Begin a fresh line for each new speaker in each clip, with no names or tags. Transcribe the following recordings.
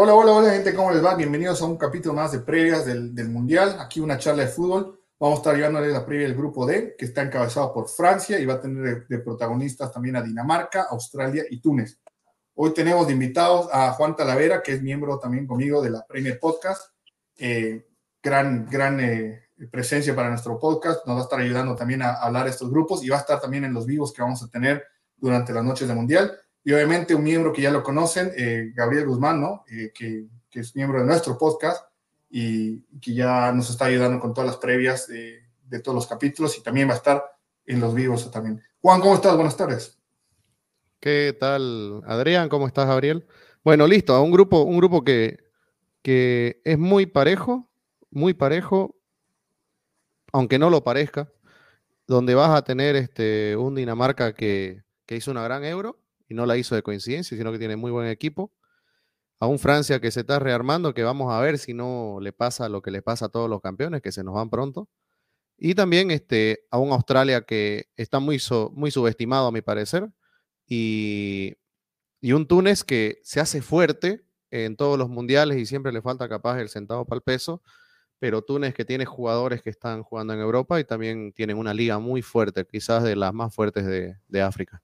Hola, hola, hola gente, ¿cómo les va? Bienvenidos a un capítulo más de previas del, Mundial. Aquí una charla de fútbol. Vamos a estar llevándoles la previa del grupo D, que está encabezado por Francia y va a tener de, de protagonistas también a Dinamarca, Australia y Túnez. Hoy tenemos de invitados a Juan Talavera, que es miembro también conmigo de la Premier Podcast. Eh, gran, gran eh, presencia para nuestro podcast. Nos va a estar ayudando también a, hablar de estos grupos y va a estar también en los vivos que vamos a tener durante las noches de Mundial. Y obviamente un miembro que ya lo conocen, eh, Gabriel Guzmán, ¿no? Eh, que, que, es miembro de nuestro podcast y que ya nos está ayudando con todas las previas de, de todos los capítulos y también va a estar en los vivos también. Juan, ¿cómo estás? Buenas tardes.
¿Qué tal, Adrián? ¿Cómo estás, Gabriel? Bueno, listo, un grupo, un grupo que, que es muy parejo, muy parejo, aunque no lo parezca, donde vas a tener este, un Dinamarca que, que hizo una gran euro y no la hizo de coincidencia, sino que tiene muy buen equipo. A un Francia que se está rearmando, que vamos a ver si no le pasa lo que le pasa a todos los campeones, que se nos van pronto. Y también este, a un Australia que está muy, so, muy subestimado, a mi parecer, y, y, un Túnez que se hace fuerte en todos los mundiales y siempre le falta capaz el centavo para el peso, pero Túnez que tiene jugadores que están jugando en Europa y también tienen una liga muy fuerte, quizás de las más fuertes de, de África.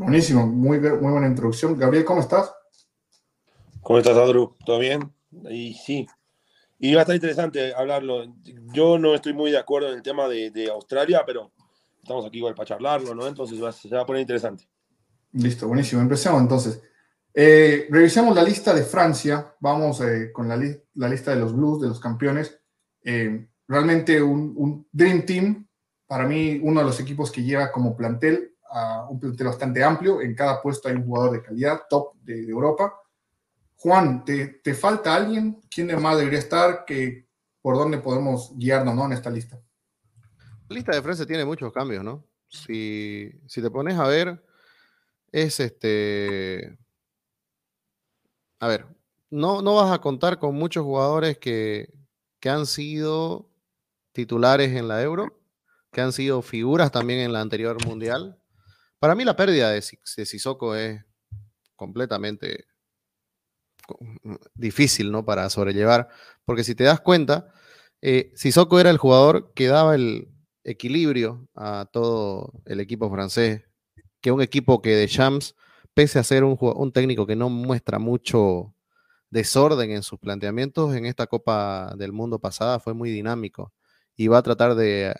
Buenísimo, muy, muy buena introducción. Gabriel, ¿cómo estás?
¿Cómo estás, Adru? ¿Todo bien? Y sí, y va a estar interesante hablarlo. Yo no estoy muy de acuerdo en el tema de, de Australia, pero estamos aquí igual para charlarlo, ¿no? Entonces va, se va a poner interesante.
Listo, buenísimo. Empecemos entonces. Eh, revisemos la lista de Francia. Vamos eh, con la, li la, lista de los Blues, de los campeones. Eh, realmente un, un, Dream Team. Para mí, uno de los equipos que lleva como plantel, uh, un plantel bastante amplio. En cada puesto hay un jugador de calidad, top de, Europa. Juan, ¿te, ¿te, falta alguien? ¿Quién más debería estar? Que, ¿Por dónde podemos guiarnos ¿no? en esta lista?
La lista de Francia tiene muchos cambios, ¿no? Si, si te pones a ver, es este. A ver, no, no vas a contar con muchos jugadores que, que han sido titulares en la Euro, que han sido figuras también en la anterior Mundial. Para mí la pérdida de, de Sissoko es completamente difícil, ¿no? Para sobrellevar, porque si te das cuenta, eh, Sissoko era el jugador que daba el equilibrio a todo el equipo francés, que un equipo que de Champs, pese a ser un, técnico que no muestra mucho desorden en sus planteamientos, en esta Copa del Mundo pasada fue muy dinámico y va a tratar de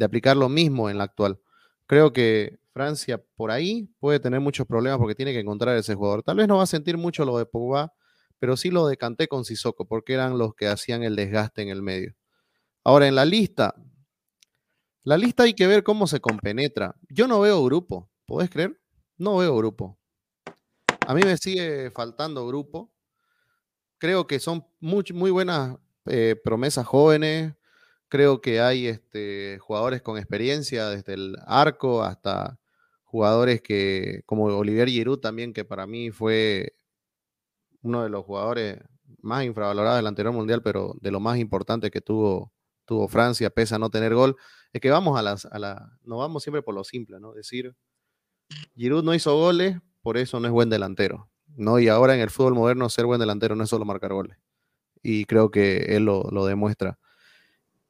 aplicar lo mismo en la actual. Creo que Francia por ahí puede tener muchos problemas porque tiene que encontrar ese jugador. Tal vez no va a sentir mucho lo de Pogba, pero sí lo decanté con Sissoko porque eran los que hacían el desgaste en el medio. Ahora, en la lista, la lista hay que ver cómo se compenetra. Yo no veo grupo, ¿podés creer? No veo grupo. A mí me sigue faltando grupo. Creo que son muy, buenas eh, promesas jóvenes. Creo que hay este, jugadores con experiencia desde el arco hasta jugadores que, como Olivier Giroud también, que para mí fue uno de los jugadores más infravalorados del anterior mundial, pero de lo más importante que tuvo, tuvo Francia, pese a no tener gol, es que vamos a las, a la, no vamos siempre por lo simple, ¿no? Decir, Giroud no hizo goles, por eso no es buen delantero, ¿no? Y ahora en el fútbol moderno ser buen delantero no es solo marcar goles. Y creo que él lo, lo demuestra.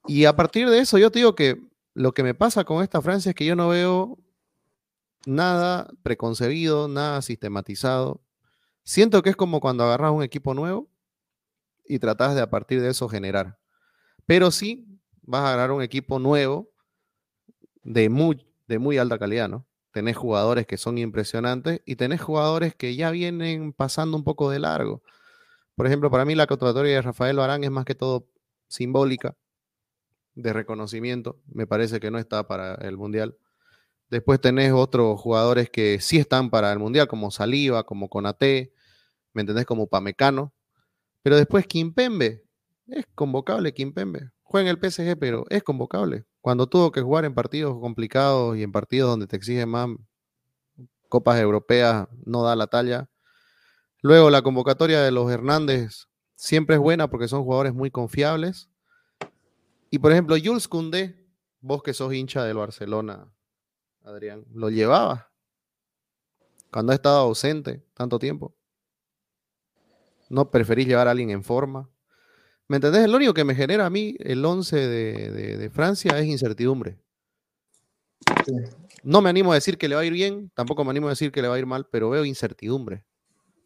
Y a partir de eso, yo te digo que lo que me pasa con esta Francia es que yo no veo nada preconcebido, nada sistematizado. Siento que es como cuando agarras un equipo nuevo y tratas de a partir de eso generar. Pero sí vas a agarrar un equipo nuevo de muy, de muy alta calidad, ¿no? Tenés jugadores que son impresionantes y tenés jugadores que ya vienen pasando un poco de largo. Por ejemplo, para mí la convocatoria de Rafael Barán es más que todo simbólica, de reconocimiento. Me parece que no está para el Mundial. Después tenés otros jugadores que sí están para el Mundial, como Saliva, como Conate, ¿me entendés? Como Pamecano. Pero después Kimpembe, es convocable Kimpembe. Juega en el PSG, pero es convocable. Cuando tuvo que jugar en partidos complicados y en partidos donde te exigen más copas europeas, no da la talla. Luego la convocatoria de los Hernández siempre es buena porque son jugadores muy confiables. Y por ejemplo, Jules Koundé, vos que sos hincha del Barcelona, Adrián, lo llevaba cuando ha estado ausente tanto tiempo. no preferís llevar a alguien en forma. ¿Me entendés? Lo único que me genera a mí el 11 de, Francia es incertidumbre. No me animo a decir que le va a ir bien, tampoco me animo a decir que le va a ir mal, pero veo incertidumbre.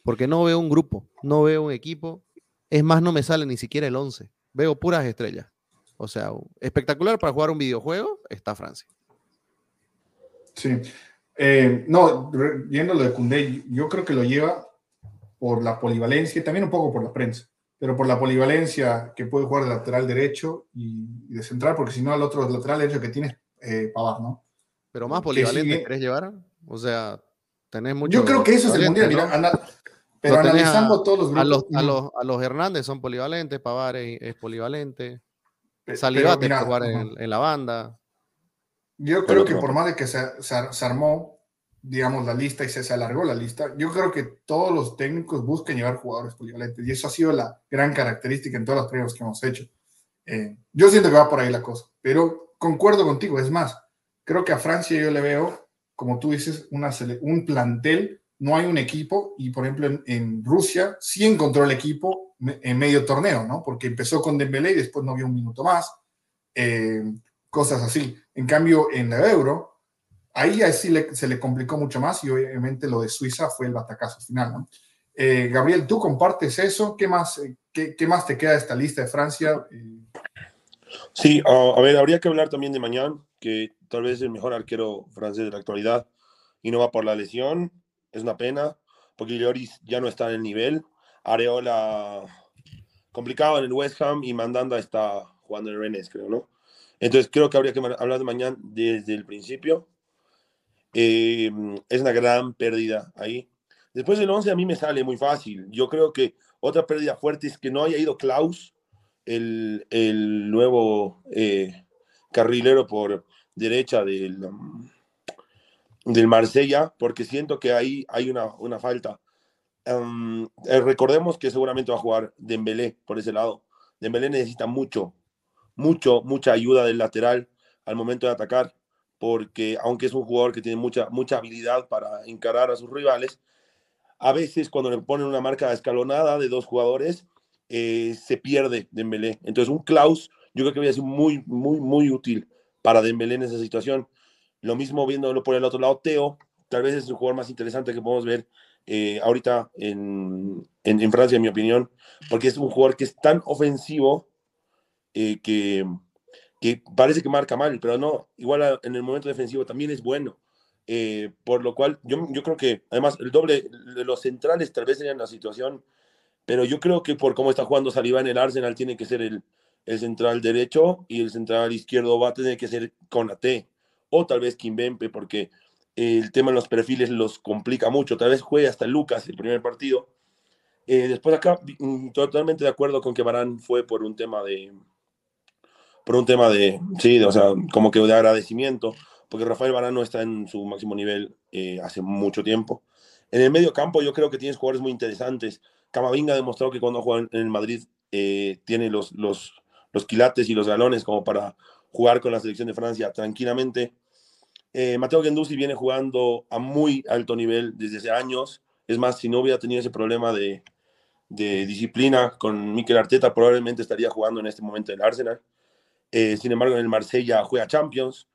Porque no veo un grupo, no veo un equipo. Es más, no me sale ni siquiera el 11. Veo puras estrellas. O sea, espectacular para jugar un videojuego está Francia.
Sí. Eh, no, viendo lo de Cundé, yo creo que lo lleva por la polivalencia y también un poco por la prensa, pero por la polivalencia que puede jugar de lateral derecho y, de central, porque si no, el otro lateral derecho que tiene es eh, ¿no?
Pero más polivalente querés llevar, o sea, tenés mucho.
Yo creo que eso es el mundial, mira, pero analizando todos los
grupos. A los, a, los, a los, Hernández son polivalentes, Pavar es, polivalente. Salivate puede jugar en, la banda.
Yo creo que por más de que se, se, armó, digamos, la lista y se, se, alargó la lista, yo creo que todos los técnicos buscan llevar jugadores polivalentes y eso ha sido la gran característica en todos los pruebas que hemos hecho. Eh, yo siento que va por ahí la cosa, pero concuerdo contigo, es más, creo que a Francia yo le veo, como tú dices, una, un plantel no hay un equipo y, por ejemplo, en, Rusia sí encontró el equipo en medio torneo, ¿no? Porque empezó con Dembélé y después no vio un minuto más, eh, cosas así. En cambio, en la Euro, ahí sí se le complicó mucho más y obviamente lo de Suiza fue el batacazo final, ¿no? Eh, Gabriel, ¿tú compartes eso? ¿Qué más, eh, qué, más te queda de esta lista de Francia?
Sí, a ver, habría que hablar también de mañana, que tal vez es el mejor arquero francés de la actualidad y no va por la lesión es una pena, porque Lloris ya no está en el nivel. Areola complicado en el West Ham y Mandanda está jugando en el Rennes, creo, ¿no? Entonces creo que habría que hablar de mañana desde el principio. Eh, es una gran pérdida ahí. Después del 11 a mí me sale muy fácil. Yo creo que otra pérdida fuerte es que no haya ido Klaus, el, el nuevo eh, carrilero por derecha del, del Marsella, porque siento que ahí hay una, una falta. Em, eh, recordemos que seguramente va a jugar Dembélé por ese lado. Dembélé necesita mucho, mucho, mucha ayuda del lateral al momento de atacar, porque aunque es un jugador que tiene mucha, mucha habilidad para encarar a sus rivales, a veces cuando le ponen una marca escalonada de dos jugadores, eh, se pierde Dembélé. Entonces un Klaus yo creo que a ser muy, muy, muy útil para Dembélé en esa situación. Lo mismo viéndolo por el otro lado, Teo, tal vez es el jugador más interesante que podemos ver eh, ahorita en, en, Francia, en mi opinión, porque es un jugador que es tan ofensivo eh, que, que, parece que marca mal, pero no, igual en el momento defensivo también es bueno. Eh, por lo cual, yo, yo creo que además el doble de los centrales tal vez serían la situación, pero yo creo que por cómo está jugando Saliba en el Arsenal, tiene que ser el, el central derecho y el central izquierdo va a tener que ser con la T o tal vez Kimbempe, porque el tema de los perfiles los complica mucho. Tal vez juegue hasta Lucas el primer partido. Eh, después acá, mm, totalmente de acuerdo con que Barán fue por un tema de, por un tema de, sí, o sea, como que de agradecimiento, porque Rafael Barán no está en su máximo nivel eh, hace mucho tiempo. En el medio campo yo creo que tienes jugadores muy interesantes. Camavinga ha demostrado que cuando juega en el Madrid eh, tiene los, los, los quilates y los galones como para jugar con la selección de Francia tranquilamente. Eh, Mateo Gendusi viene jugando a muy alto nivel desde hace años. Es más, si no hubiera tenido ese problema de, disciplina con Mikel Arteta, probablemente estaría jugando en este momento en Arsenal. Eh, sin embargo, en el Marsella juega Champions.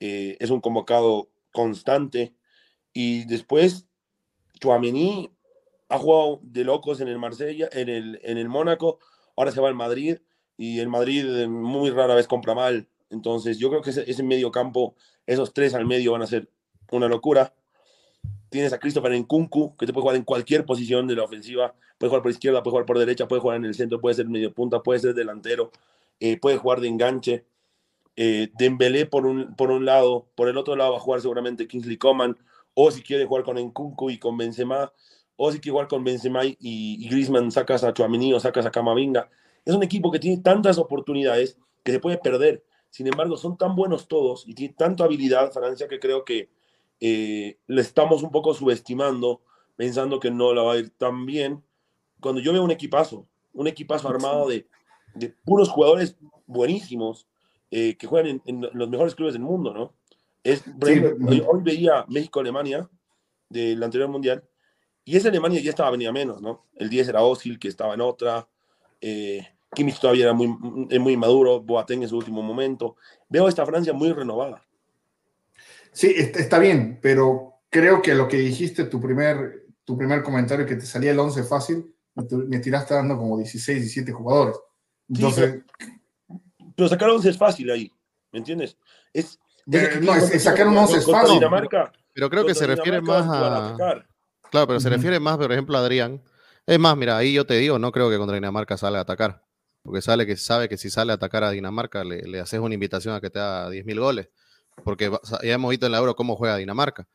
Eh, es un convocado constante. Y después, Chouameni ha jugado de locos en el Marsella, en el, en el Mónaco. Ahora se va al Madrid. Y el Madrid muy rara vez compra mal. Entonces, yo creo que ese, ese medio campo esos tres al medio van a ser una locura. Tienes a Christopher Nkunku, que te puede jugar en cualquier posición de la ofensiva. Puede jugar por izquierda, puede jugar por derecha, puede jugar en el centro, puede ser medio punta, puede ser delantero, eh, puede jugar de enganche. Eh, Dembélé por un, por un lado, por el otro lado va a jugar seguramente Kingsley Coman, o si quiere jugar con Nkunku y con Benzema, o si quiere jugar con Benzema y, y Griezmann sacas a Chouamini o sacas a Camavinga. Es un equipo que tiene tantas oportunidades que se puede perder. Sin embargo, son tan buenos todos y tienen tanta habilidad Francia que creo que eh, le estamos un poco subestimando, pensando que no la va a ir tan bien. Cuando yo veo un equipazo, un equipazo armado de, de puros jugadores buenísimos eh, que juegan en, los mejores clubes del mundo, ¿no? Es, hoy, veía México-Alemania del anterior mundial Y esa Alemania ya estaba venía menos, ¿no? El 10 era Osil, que estaba en otra. Eh, Kimmich todavía era muy, muy maduro, Boateng en su último momento. Veo esta Francia muy renovada.
Sí, está bien, pero creo que lo que dijiste, tu primer, tu primer comentario, que te salía el 11 fácil, me tiraste dando como 16, 17 jugadores. Entonces...
pero, sacar 11 es fácil ahí, ¿me entiendes? Es,
no, es, sacar un 11 es fácil.
pero creo que se refiere más a... Claro, pero se refiere más, por ejemplo, a Adrián. Es más, mira, ahí yo te digo, no creo que contra Dinamarca salga a atacar. Porque sale que sabe que si sale a atacar a Dinamarca, le, le haces una invitación a que te haga 10.000 goles. Porque ya hemos visto en la Euro cómo juega Dinamarca.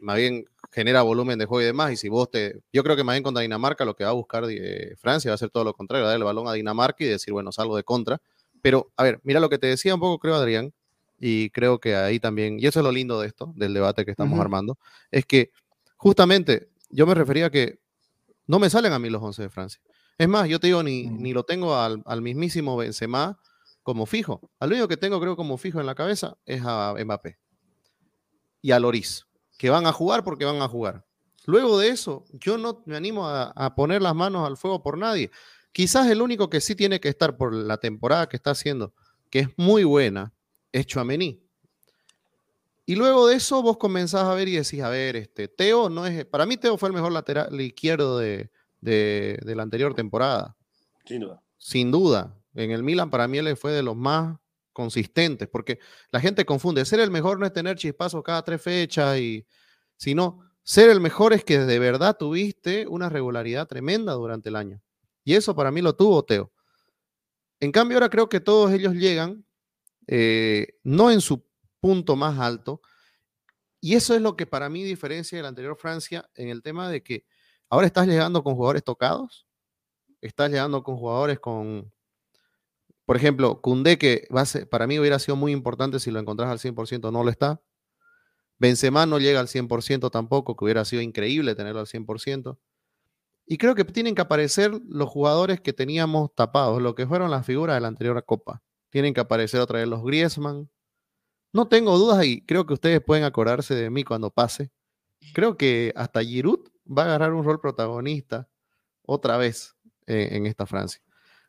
Más bien genera volumen de juego y demás. Y si vos te. Yo creo que más bien contra Dinamarca lo que va a buscar eh, Francia va a ser todo lo contrario, darle el balón a Dinamarca y decir, bueno, salgo de contra. Pero, a ver, mira lo que te decía un poco, creo, Adrián, y creo que ahí también, y eso es lo lindo de esto, del debate que estamos armando, es que justamente yo me refería a que no me salen a mí los 11 de Francia. Es más, yo te digo, ni, mm. ni lo tengo al, al, mismísimo Benzema como fijo. Al único que tengo, creo, como fijo en la cabeza es a Mbappé y a Loris, que van a jugar porque van a jugar. Luego de eso, yo no me animo a, a, poner las manos al fuego por nadie. Quizás el único que sí tiene que estar por la temporada que está haciendo, que es muy buena, es Chuamení. Y luego de eso vos comenzás a ver y decís, a ver, este, Teo no es, para mí Teo fue el mejor lateral izquierdo de, la anterior temporada.
Sin duda.
Sin duda. En el Milan para mí él fue de los más consistentes, porque la gente confunde, ser el mejor no es tener chispazos cada tres fechas, y, sino ser el mejor es que de verdad tuviste una regularidad tremenda durante el año. Y eso para mí lo tuvo Teo. En cambio ahora creo que todos ellos llegan, eh, no en su punto más alto. Y eso es lo que para mí diferencia de la anterior Francia en el tema de que ahora estás llegando con jugadores tocados, estás llegando con jugadores con, por ejemplo, Cundé, que para mí hubiera sido muy importante si lo encontrás al 100%, no lo está. Benzema no llega al 100% tampoco, que hubiera sido increíble tenerlo al 100%. Y creo que tienen que aparecer los jugadores que teníamos tapados, lo que fueron las figuras de la anterior Copa. Tienen que aparecer otra vez los Griezmann, no tengo dudas y creo que ustedes pueden acordarse de mí cuando pase. Creo que hasta Giroud va a agarrar un rol protagonista otra vez en, esta Francia.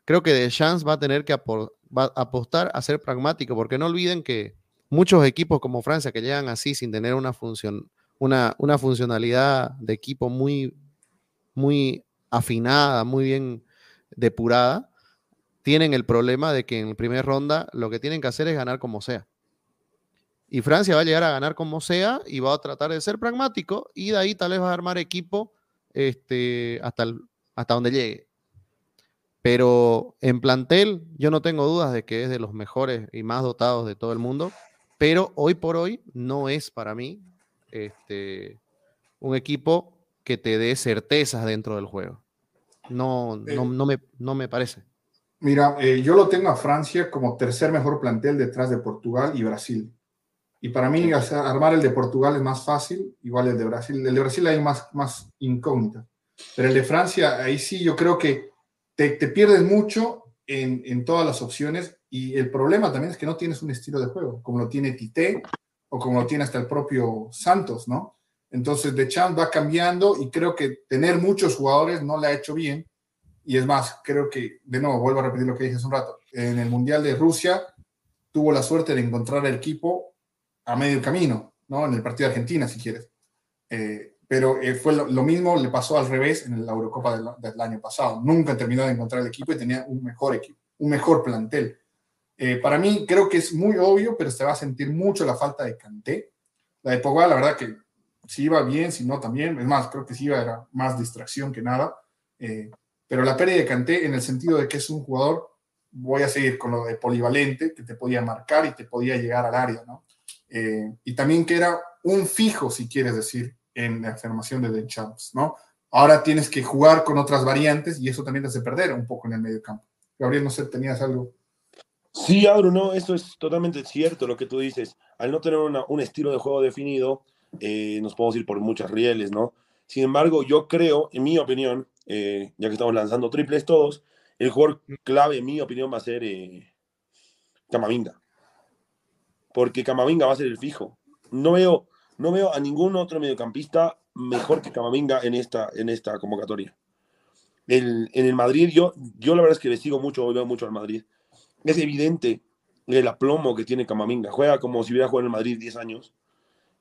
Creo que Deschamps va a tener que apostar a ser pragmático, porque no olviden que muchos equipos como Francia que llegan así sin tener una función, una, una funcionalidad de equipo muy, muy afinada, muy bien depurada, tienen el problema de que en la primera ronda lo que tienen que hacer es ganar como sea. Y Francia va a llegar a ganar como sea y va a tratar de ser pragmático y de ahí tal vez va a armar equipo este, hasta, hasta donde llegue. Pero en plantel yo no tengo dudas de que es de los mejores y más dotados de todo el mundo, pero hoy por hoy no es para mí este, un equipo que te dé certezas dentro del juego. No, no, eh. no, me, no me parece.
Mira, eh, yo lo tengo a Francia como tercer mejor plantel detrás de Portugal y Brasil. Y para mí armar el de Portugal es más fácil, igual el de Brasil. El de Brasil hay más, más incógnita. Pero el de Francia, ahí sí yo creo que te, te pierdes mucho en, en, todas las opciones. Y el problema también es que no tienes un estilo de juego, como lo tiene Tite o como lo tiene hasta el propio Santos, ¿no? Entonces, De Champ va cambiando y creo que tener muchos jugadores no le ha hecho bien. Y es más, creo que, de nuevo, vuelvo a repetir lo que dije hace un rato, en el Mundial de Rusia tuvo la suerte de encontrar el equipo a medio camino, ¿no? En el partido de Argentina, si quieres. Eh, pero eh, fue lo, mismo, le pasó al revés en la Eurocopa del, año pasado. Nunca terminó de encontrar el equipo y tenía un mejor equipo, un mejor plantel. Eh, para mí creo que es muy obvio, pero se va a sentir mucho la falta de Canté. La de Pogba, la verdad que si iba bien, si no también. Es más, creo que si iba era más distracción que nada. pero la pérdida de Canté en el sentido de que es un jugador, voy a seguir con lo de polivalente, que te podía marcar y te podía llegar al área, ¿no? Eh, y también que era un fijo, si quieres decir, en la afirmación de The Champs, ¿no? Ahora tienes que jugar con otras variantes y eso también te hace perder un poco en el medio campo. Gabriel, no sé, ¿tenías algo?
Sí, Abro, no, eso es totalmente cierto lo que tú dices. Al no tener un estilo de juego definido, eh, nos podemos ir por muchas rieles, ¿no? Sin embargo, yo creo, en mi opinión, eh, ya que estamos lanzando triples todos, el jugador clave, en mi opinión, va a ser Camavinga porque Camavinga va a ser el fijo. No veo, no veo a ningún otro mediocampista mejor que Camavinga en esta, en esta convocatoria. en el Madrid, yo, yo la verdad es que le sigo mucho, veo mucho al Madrid. Es evidente el aplomo que tiene Camavinga. Juega como si hubiera jugado en el Madrid 10 años.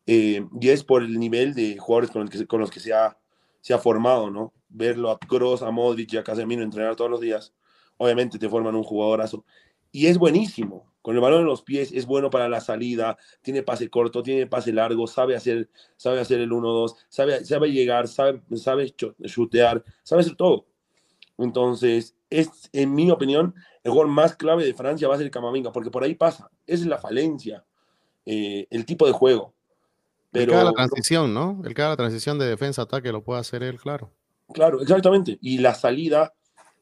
Eh, y es por el nivel de jugadores con, los que se ha, se ha formado, ¿no? Verlo a Kroos, a Modric y a Casemiro entrenar todos los días, obviamente te forman un jugadorazo. Y es buenísimo. Con el balón en los pies es bueno para la salida, tiene pase corto, tiene pase largo, sabe hacer, sabe hacer el 1-2, sabe, sabe llegar, sabe, sabe chutear, sabe hacer todo. Entonces, es, en mi opinión, el gol más clave de Francia va a ser Camavinga, porque por ahí pasa. Esa es la falencia, eh, el tipo de juego.
Pero, el la transición, ¿no? El que la transición de defensa-ataque lo puede hacer él, claro.
Claro, exactamente. Y la salida,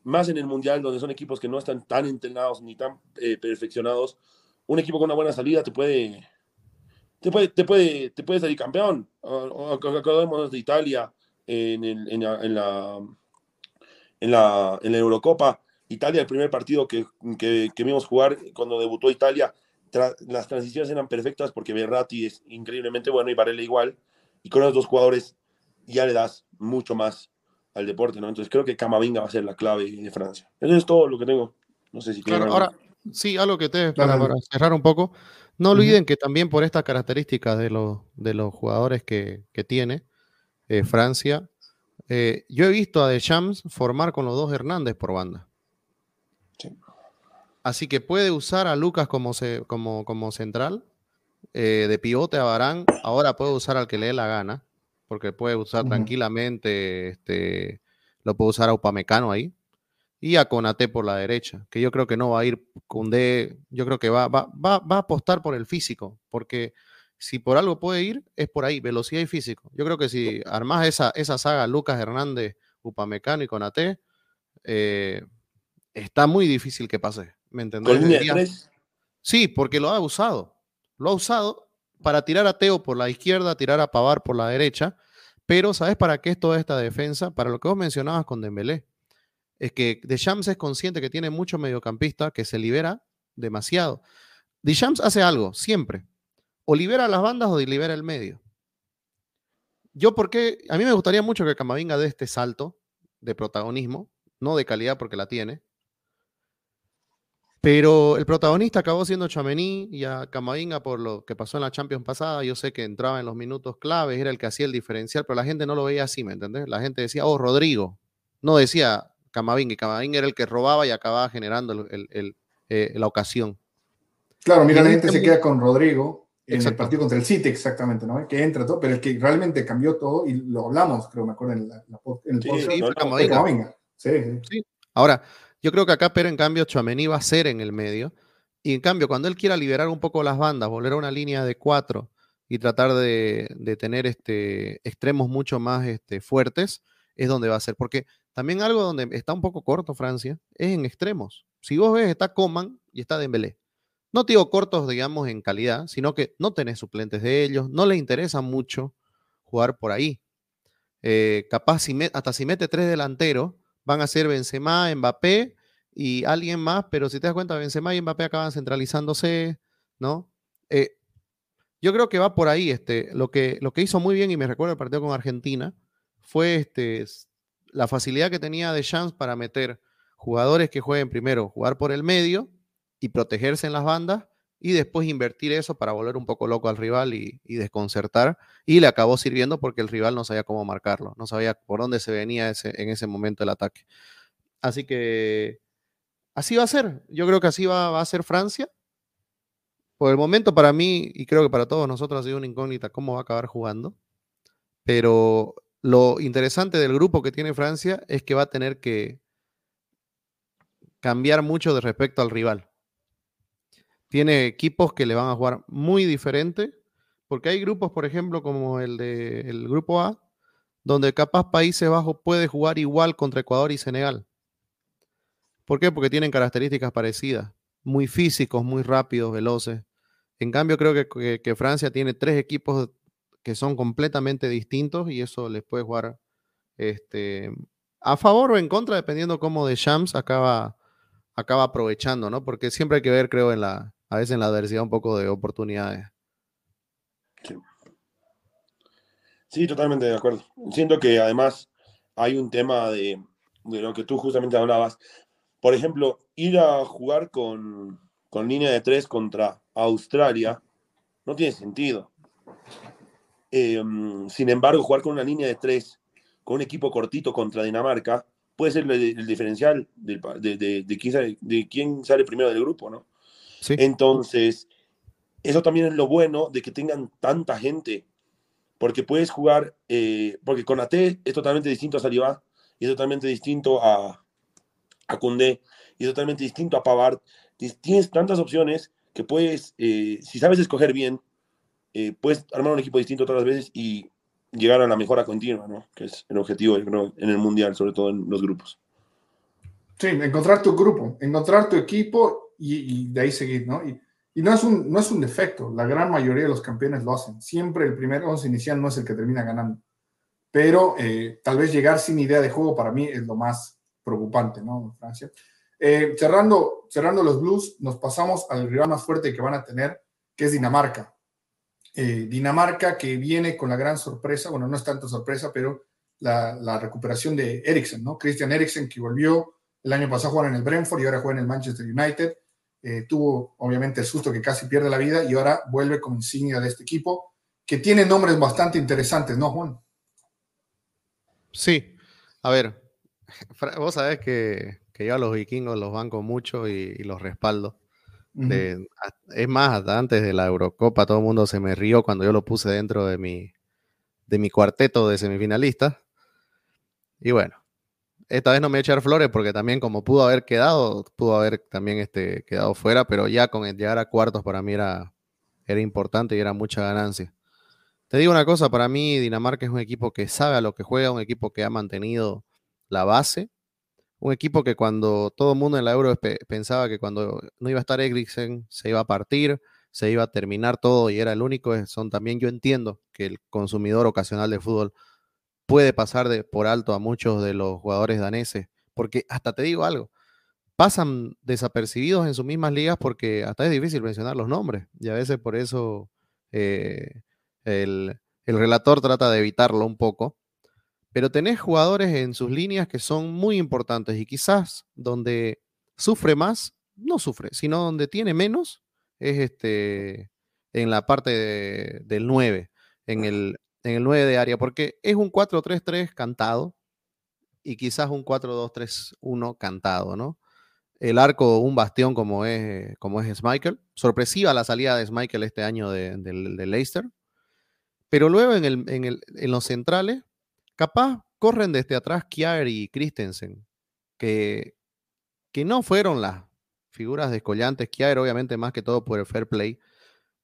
más en el Mundial, donde son equipos que no están tan entrenados ni tan eh, perfeccionados, un equipo con una buena salida te puede, te puede, te puede, te puede salir campeón. Acabamos de Italia en, en, la, en, la, en, la, Eurocopa. Italia, el primer partido que, que, que vimos jugar cuando debutó Italia, las transiciones eran perfectas porque Berratti es increíblemente bueno y Varela igual. Y con los dos jugadores ya le das mucho más al deporte, ¿no? Entonces creo que Camavinga va a ser la clave de Francia. Eso es todo lo que tengo. No sé si
claro, ahora, sí, algo que te para, cerrar un poco. No olviden que también por estas características de, los, de los jugadores que, que tiene eh, Francia, eh, yo he visto a Deschamps formar con los dos Hernández por banda. Así que puede usar a Lucas como, como, como central, eh, de pivote a Barán. Ahora puede usar al que le dé la gana, porque puede usar tranquilamente, este, lo puede usar a Upamecano ahí. Y a Conate por la derecha, que yo creo que no va a ir con D, yo creo que va, va, va, va a apostar por el físico, porque si por algo puede ir, es por ahí, velocidad y físico. Yo creo que si armas esa, esa saga Lucas Hernández, Upamecano y Conate, eh, está muy difícil que pase. ¿Me entendés? Sí, porque lo ha usado. Lo ha usado para tirar a Teo por la izquierda, tirar a Pavar por la derecha. Pero, ¿sabes para qué es toda esta defensa? Para lo que vos mencionabas con Dembélé. Es que Deschamps es consciente que tiene mucho mediocampista que se libera demasiado. Deschamps hace algo, siempre. O libera las bandas o libera el medio. Yo, porque a mí me gustaría mucho que Camavinga dé este salto de protagonismo, no de calidad porque la tiene, pero el protagonista acabó siendo Chamení y a Camavinga por lo que pasó en la Champions pasada. Yo sé que entraba en los minutos claves, era el que hacía el diferencial, pero la gente no lo veía así, ¿me entendés? La gente decía, oh, Rodrigo. No decía Camavinga, y Camavinga era el que robaba y acababa generando eh, la ocasión.
Claro, mira, la gente se queda con Rodrigo en el partido contra el City, exactamente, ¿no? Que entra todo, pero el que realmente cambió todo, y lo hablamos, creo, me acuerdo, en, la, en el sí,
Camavinga. Sí, sí. Ahora, yo creo que acá, pero en cambio, Chuamení va a ser en el medio. Y en cambio, cuando él quiera liberar un poco las bandas, volver a una línea de cuatro y tratar de, tener este, extremos mucho más este, fuertes, es donde va a ser. Porque también algo donde está un poco corto Francia es en extremos. Si vos ves, está Coman y está Dembélé. No te cortos, digamos, en calidad, sino que no tenés suplentes de ellos, no le interesa mucho jugar por ahí. Eh, capaz, si hasta si mete tres delanteros, van a ser Benzema, Mbappé y alguien más, pero si te das cuenta, Benzema y Mbappé acaban centralizándose, ¿no? Eh, yo creo que va por ahí. Este, lo, que, lo que hizo muy bien, y me recuerdo el partido con Argentina, fue este, la facilidad que tenía de chance para meter jugadores que jueguen primero, jugar por el medio y protegerse en las bandas, y después invertir eso para volver un poco loco al rival y, desconcertar. Y le acabó sirviendo porque el rival no sabía cómo marcarlo, no sabía por dónde se venía ese, en ese momento el ataque. Así que así va a ser. Yo creo que así va, a ser Francia. Por el momento para mí, y creo que para todos nosotros ha sido una incógnita cómo va a acabar jugando. Pero lo interesante del grupo que tiene Francia es que va a tener que cambiar mucho de respecto al rival tiene equipos que le van a jugar muy diferente, porque hay grupos, por ejemplo, como el del grupo A, donde capaz Países Bajos puede jugar igual contra Ecuador y Senegal. ¿Por qué? Porque tienen características parecidas, muy físicos, muy rápidos, veloces. En cambio, creo que, que, Francia tiene tres equipos que son completamente distintos y eso les puede jugar este, a favor o en contra, dependiendo cómo de Shams acaba, acaba aprovechando, ¿no? Porque siempre hay que ver, creo, en la, a veces en la adversidad un poco de oportunidades.
Sí, totalmente de acuerdo. Siento que además hay un tema de, de lo que tú justamente hablabas. Por ejemplo, ir a jugar con, con línea de tres contra Australia no tiene sentido. Em, sin embargo, jugar con una línea de tres, con un equipo cortito contra Dinamarca, puede ser el, diferencial de, de, quién sale, de, quién sale, primero del grupo, ¿no? Sí. Entonces, eso también es lo bueno de que tengan tanta gente, porque puedes jugar, eh, porque con AT es totalmente distinto a Saliba, y es totalmente distinto a, a Koundé, y es totalmente distinto a Pavard. Tienes tantas opciones que puedes, eh, si sabes escoger bien, eh, puedes armar un equipo distinto todas las veces y llegar a la mejora continua, ¿no? Que es el objetivo, en el Mundial, sobre todo en los grupos.
Sí, encontrar tu grupo, encontrar tu equipo y, de ahí seguir, ¿no? Y, no, es un, no es un defecto, la gran mayoría de los campeones lo hacen. Siempre el primer once inicial no es el que termina ganando. Pero eh, tal vez llegar sin idea de juego para mí es lo más preocupante, ¿no? Francia. Eh, cerrando, cerrando los Blues, nos pasamos al rival más fuerte que van a tener, que es Dinamarca. Eh, Dinamarca que viene con la gran sorpresa, bueno, no es tanto sorpresa, pero la, recuperación de Eriksen, ¿no? Christian Eriksen que volvió el año pasado a jugar en el Brentford y ahora juega en el Manchester United. Eh, tuvo obviamente el susto que casi pierde la vida y ahora vuelve como insignia de este equipo, que tiene nombres bastante interesantes, ¿no, Juan?
Sí, a ver, vos sabés que, que yo a los vikingos los banco mucho y, los respaldo. es más, hasta antes de la Eurocopa todo el mundo se me rió cuando yo lo puse dentro de mi, de mi cuarteto de semifinalistas. Y bueno, esta vez no me voy a echar flores porque también como pudo haber quedado, pudo haber también este, quedado fuera, pero ya con el llegar a cuartos para mí era, era importante y era mucha ganancia. Te digo una cosa, para mí Dinamarca es un equipo que sabe lo que juega, un equipo que ha mantenido la base, un equipo que cuando todo el mundo en la Euro pensaba que cuando no iba a estar Eriksen se iba a partir, se iba a terminar todo y era el único, son también yo entiendo que el consumidor ocasional de fútbol puede pasar de, por alto a muchos de los jugadores daneses, porque hasta te digo algo, pasan desapercibidos en sus mismas ligas porque hasta es difícil mencionar los nombres y a veces por eso eh, el, relator trata de evitarlo un poco. Pero tenés jugadores en sus líneas que son muy importantes y quizás donde sufre más, no sufre, sino donde tiene menos, es este, en la parte del 9, en el, en el 9 de área, porque es un 4-3-3 cantado y quizás un 4-2-3-1 cantado, ¿no? El arco, un bastión como es, como es Schmeichel. Sorpresiva la salida de Schmeichel este año de, de Leicester. Pero luego en, el, en, el, en, los centrales, capaz corren desde atrás Kjaer y Christensen, que, que no fueron las figuras descollantes. Kjaer, obviamente, más que todo por el fair play,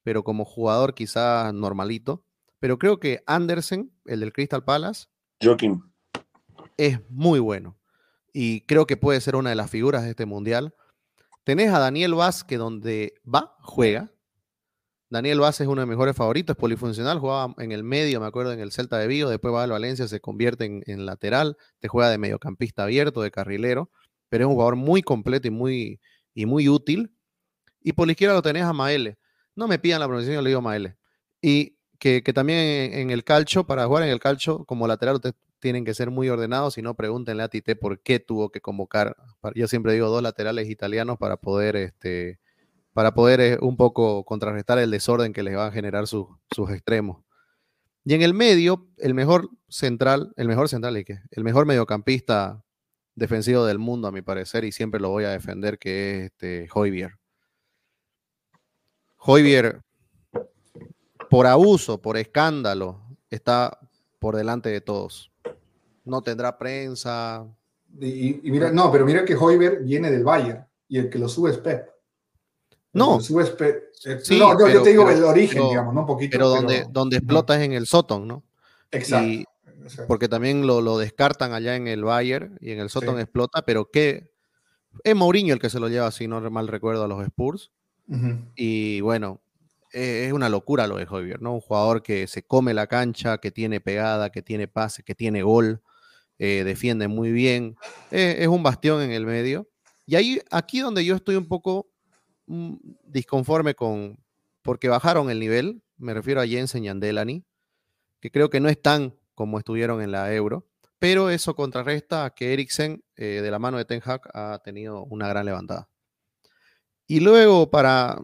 pero como jugador quizás normalito. Pero creo que Andersen, el del Crystal Palace,
Joaquín.
es muy bueno. Y creo que puede ser una de las figuras de este mundial. Tenés a Daniel Vaz, que donde va, juega. Daniel Vaz es uno de mis mejores favoritos, polifuncional, jugaba en el medio, me acuerdo, en el Celta de Vigo, después va al Valencia, se convierte en, lateral, te juega de mediocampista abierto, de carrilero, pero es un jugador muy completo y muy, y muy útil. Y por la izquierda lo tenés a Maele. No me pidan la pronunciación, yo le digo Maele. Y que, también en, el calcho, para jugar en el calcho como lateral, ustedes tienen que ser muy ordenados, si no, pregúntenle a Tite por qué tuvo que convocar, yo siempre digo dos laterales italianos para poder este, para poder eh, un poco contrarrestar el desorden que les van a generar sus extremos. Y en el medio, el mejor central, el mejor central, ¿y qué? El mejor mediocampista defensivo del mundo, a mi parecer, y siempre lo voy a defender, que es este Hoybier. Hoybier, por abuso, por escándalo, está por delante de todos. No tendrá prensa.
Y, mira, no, pero mira que Hoybier viene del Bayern y el que lo sube es Pep.
No.
Eh, no, yo, te digo el origen, digamos, ¿no? Un
poquito. Pero donde, donde explota es en el Soton, ¿no?
Exacto.
porque también lo, lo, descartan allá en el Bayern y en el Soton explota, pero que es Mourinho el que se lo lleva, si no mal recuerdo, a los Spurs. Y bueno, e, es una locura lo de Javier, ¿no? Un jugador que se come la cancha, que tiene pegada, que tiene pase, que tiene gol, eh, defiende muy bien. E, es un bastión en el medio. Y ahí, aquí donde yo estoy un poco Mm, disconforme con, porque bajaron el nivel, me refiero a Jensen y Andelani, que creo que no están como estuvieron en la Euro, pero eso contrarresta a que Eriksen, eh, de la mano de Ten Hag, ha tenido una gran levantada. Y luego, para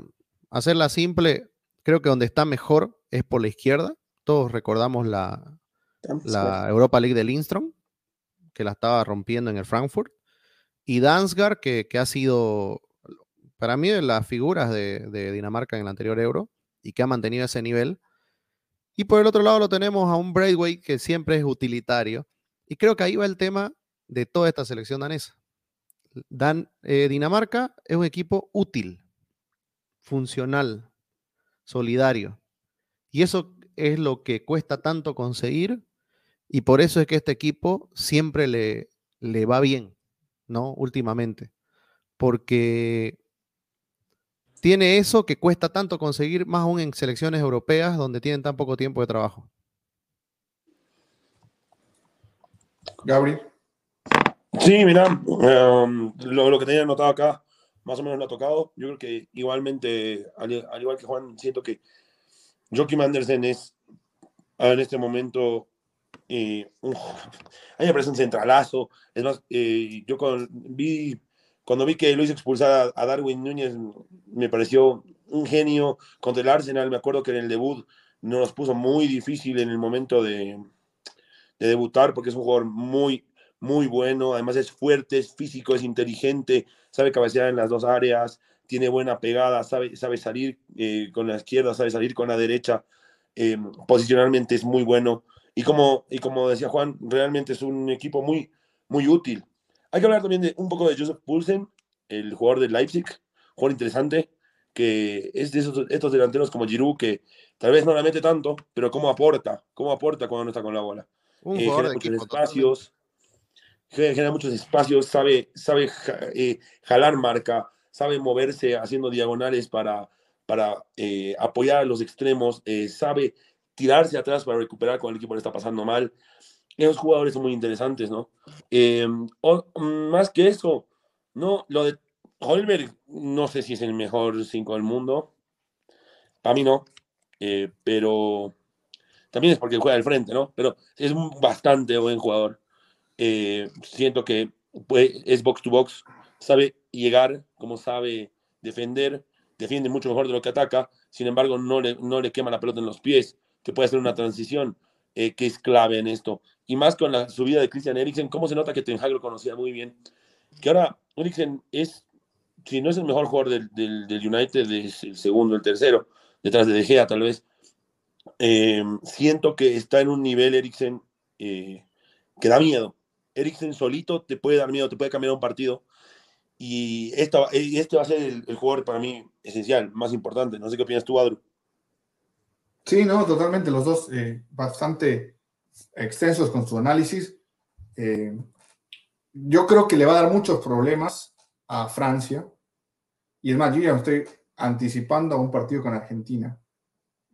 hacerla simple, creo que donde está mejor es por la izquierda. Todos recordamos la, la Europa League de Lindstrom, que la estaba rompiendo en el Frankfurt. Y Dansgaard, que, que ha sido, para mí, de las figuras de, de, Dinamarca en el anterior Euro y que ha mantenido ese nivel. Y por el otro lado lo tenemos a un Braithwaite que siempre es utilitario. Y creo que ahí va el tema de toda esta selección danesa. Dan, eh, Dinamarca es un equipo útil, funcional, solidario. Y eso es lo que cuesta tanto conseguir y por eso es que este equipo siempre le, le va bien, ¿no? Últimamente. Porque tiene eso que cuesta tanto conseguir, más aún en selecciones europeas donde tienen tan poco tiempo de trabajo.
Gabriel.
Sí, mira, em, lo, que tenía anotado acá, más o menos lo ha tocado. Yo creo que igualmente, al, igual que Juan, siento que Joaquim Andersen es en este momento eh, un, a centralazo. Es más, eh, yo con, vi, cuando vi que lo hizo expulsar a, Darwin Núñez, me pareció un genio contra el Arsenal. Me acuerdo que en el debut nos puso muy difícil en el momento de, de debutar porque es un jugador muy, muy bueno, además es fuerte, es físico, es inteligente, sabe cabecear en las dos áreas, tiene buena pegada, sabe, sabe salir eh, con la izquierda, sabe salir con la derecha, eh, posicionalmente es muy bueno. Y como, y como decía Juan, realmente es un equipo muy, muy útil. Hay que hablar también de un poco de Joseph Poulsen, el jugador de Leipzig, jugador interesante, que es de esos, estos delanteros como Giroud, que tal vez no la mete tanto, pero cómo aporta, cómo aporta cuando no está con la bola. Un eh, jugador de muchos espacios, genera muchos espacios, sabe, sabe eh, jalar marca, sabe moverse haciendo diagonales para, para eh, apoyar a los extremos, eh, sabe tirarse atrás para recuperar cuando el equipo le está pasando mal. Esos jugadores son muy interesantes, ¿no? más que eso, no, lo de Holberg, no sé si es el mejor 5 del mundo. Para mí no. pero también es porque juega al frente, ¿no? Pero es un bastante buen jugador. Eh, siento que es box to box, sabe llegar, como sabe defender, defiende mucho mejor de lo que ataca, sin embargo no le, no le quema la pelota en los pies, que puede hacer una transición eh, que es clave en esto. Y más con la subida de Christian Eriksen, cómo se nota que Ten lo conocía muy bien. Que ahora Eriksen es, si no es el mejor jugador del, del, United, es el segundo, el tercero, detrás de De Gea tal vez. Eh, siento que está en un nivel Eriksen que da miedo Eriksen solito te puede dar miedo, te puede cambiar un partido. Y esto, este va a ser el, jugador para mí esencial, más importante. No sé qué opinas tú, Adru.
Sí, no, totalmente. Los dos eh, bastante extensos con su análisis. Eh, yo creo que le va a dar muchos problemas a Francia. Y es más, yo ya estoy anticipando a un partido con Argentina,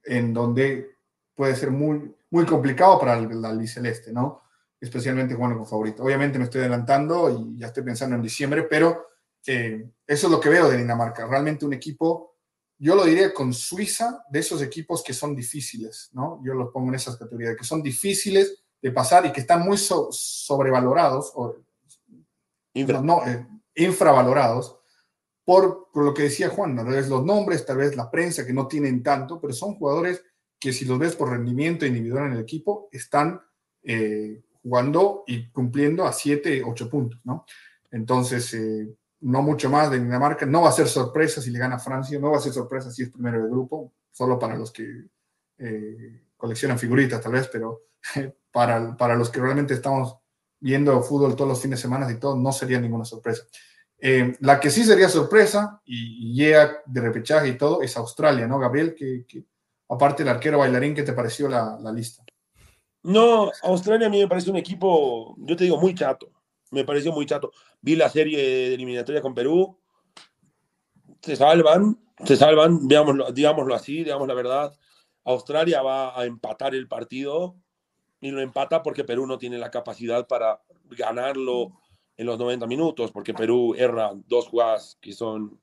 en donde puede ser muy, muy complicado para el, el albiceleste, ¿no? Especialmente jugando con favorito. Obviamente me estoy adelantando y ya estoy pensando en diciembre, pero eh, eso es lo que veo de Dinamarca. Realmente un equipo, yo lo diría con Suiza, de esos equipos que son difíciles, ¿no? Yo los pongo en esas categorías, que son difíciles de pasar y que están muy sobrevalorados, o no, eh, infravalorados, por, por, lo que decía Juan, tal vez los nombres, tal vez la prensa, que no tienen tanto, pero son jugadores que si los ves por rendimiento individual en el equipo, están eh, jugando y cumpliendo a 7, 8 puntos, ¿no? Entonces, eh, no mucho más de Dinamarca. No va a ser sorpresa si le gana Francia, no va a ser sorpresa si es primero de grupo, solo para los que eh, coleccionan figuritas tal vez, pero para, para los que realmente estamos viendo fútbol todos los fines de semana y todo, no sería ninguna sorpresa. Eh, la que sí sería sorpresa y, llega de repechaje y todo es Australia, ¿no, Gabriel? Que, aparte el arquero bailarín, ¿qué te pareció la, la lista?
No, Australia a mí me parece un equipo, yo te digo, muy chato. Me pareció muy chato. Vi la serie de eliminatoria con Perú. Se salvan, se salvan, digámoslo, así, digamos la verdad. Australia va a empatar el partido y lo empata porque Perú no tiene la capacidad para ganarlo en los 90 minutos, porque Perú erra dos jugadas que son,